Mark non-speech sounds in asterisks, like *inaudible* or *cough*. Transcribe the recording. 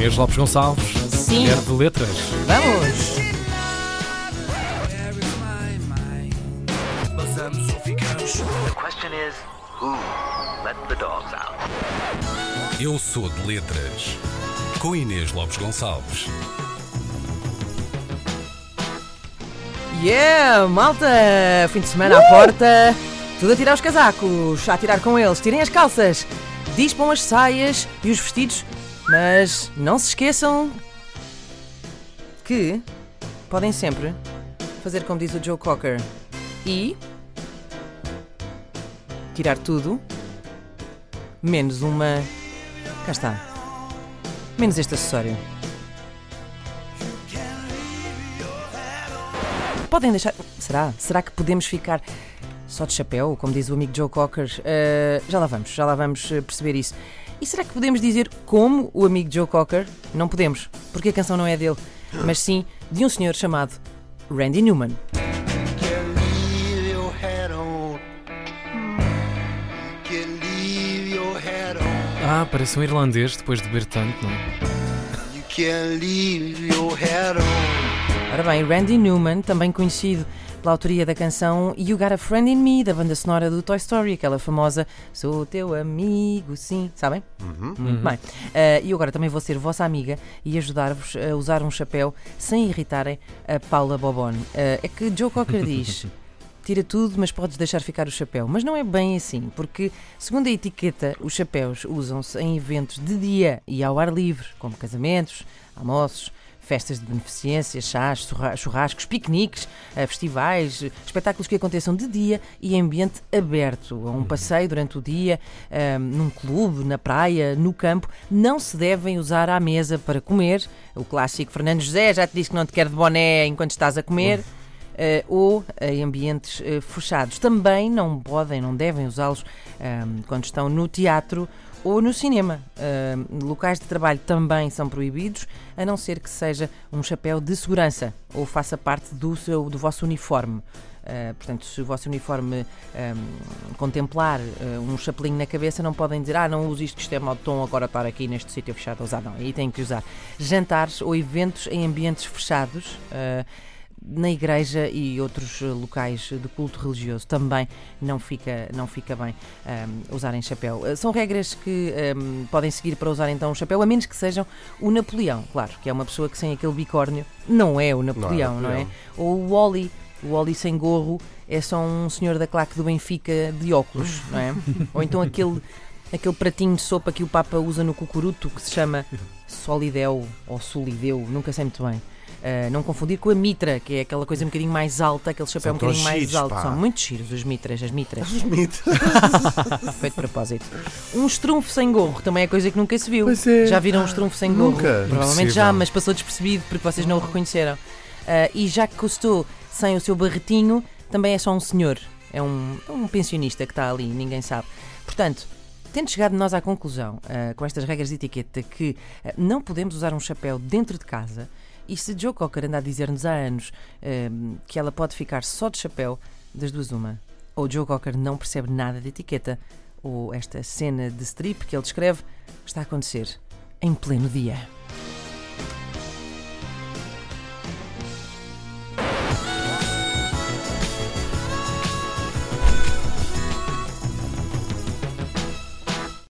Inês Lopes Gonçalves, Sim. mulher de letras. Vamos! The question is, who let the dogs out? Eu sou de letras. Com Inês Lopes Gonçalves. Yeah, malta! Fim de semana à porta. Tudo a tirar os casacos, a tirar com eles. Tirem as calças, dispam as saias e os vestidos. Mas não se esqueçam que podem sempre fazer como diz o Joe Cocker e tirar tudo menos uma. Cá está. Menos este acessório. Podem deixar. Será? Será que podemos ficar só de chapéu, como diz o amigo Joe Cocker? Uh, já lá vamos, já lá vamos uh, perceber isso. E será que podemos dizer como o amigo Joe Cocker? Não podemos, porque a canção não é dele, mas sim de um senhor chamado Randy Newman. Ah, parece um irlandês depois de beber tanto, não é? Ora bem, Randy Newman, também conhecido pela autoria da canção You Got a Friend in Me, da banda sonora do Toy Story, aquela famosa Sou teu amigo, sim, sabem? Muito bem. Eh, E eu agora também vou ser vossa amiga e ajudar-vos a usar um chapéu sem irritarem a Paula Bobone. Eh, é que Joe Cocker diz. *laughs* Tira tudo, mas podes deixar ficar o chapéu. Mas não é bem assim, porque, segundo a etiqueta, os chapéus usam-se em eventos de dia e ao ar livre, como casamentos, almoços, festas de beneficência, chás, churra- churrascos, piqueniques, eh, festivais, espetáculos que aconteçam de dia e em ambiente aberto. A um passeio durante o dia, eh, num clube, na praia, no campo. Não se devem usar à mesa para comer. O clássico Fernando José já te disse que não te quer de boné enquanto estás a comer. Eh, ou em ambientes eh, fechados. Também não podem, não devem usá-los ahm, quando estão no teatro ou no cinema. Ahm, locais de trabalho também são proibidos, a não ser que seja um chapéu de segurança ou faça parte do, seu, do vosso uniforme. Ah, portanto, se o vosso uniforme ahm, contemplar ah, um chapelinho na cabeça, não podem dizer, ah, não uso isto, isto é mau tom, agora estar aqui neste sítio fechado a usar. Não, aí têm que usar. Jantares ou eventos em ambientes fechados. Na igreja e outros eh, locais de culto religioso também não fica, não fica bem ahm, usarem chapéu. Eh, São regras que ahm, podem seguir para usar então o chapéu, a menos que sejam o Napoleão, claro, que é uma pessoa que sem aquele bicórnio não é o Napoleão, não é? Napoleão. Ou o Wally. O Wally sem gorro é só um senhor da claque do Benfica de óculos, não é? *laughs* Ou então aquele, aquele pratinho de sopa que o Papa usa no cucuruto que se chama Solideu ou Solideu, nunca sei muito bem. Uh, não confundir com a mitra, que é aquela coisa um bocadinho mais alta, aquele chapéu São um bocadinho mais giros, alto. pá. São muito giros os mitras, as mitras. Os. *laughs* Feito de propósito. Um estrunfo sem gorro também é coisa que nunca se viu. É. Já viram um estrunfo sem gorro? Nunca. Provavelmente já, mas passou despercebido porque vocês não o reconheceram. Uh, e Jacques Cousteau, sem o seu barretinho, também é só um senhor. É um, é um pensionista que está ali, ninguém sabe. Portanto, tendo chegado nós à conclusão, uh, com estas regras de etiqueta, que uh, não podemos usar um chapéu dentro de casa, e se Joe Cocker anda a dizer-nos há anos uh, que ela pode ficar só de chapéu, das duas uma. Ou Joe Cocker não percebe nada de etiqueta, ou esta cena de strip que ele descreve está a acontecer em pleno dia.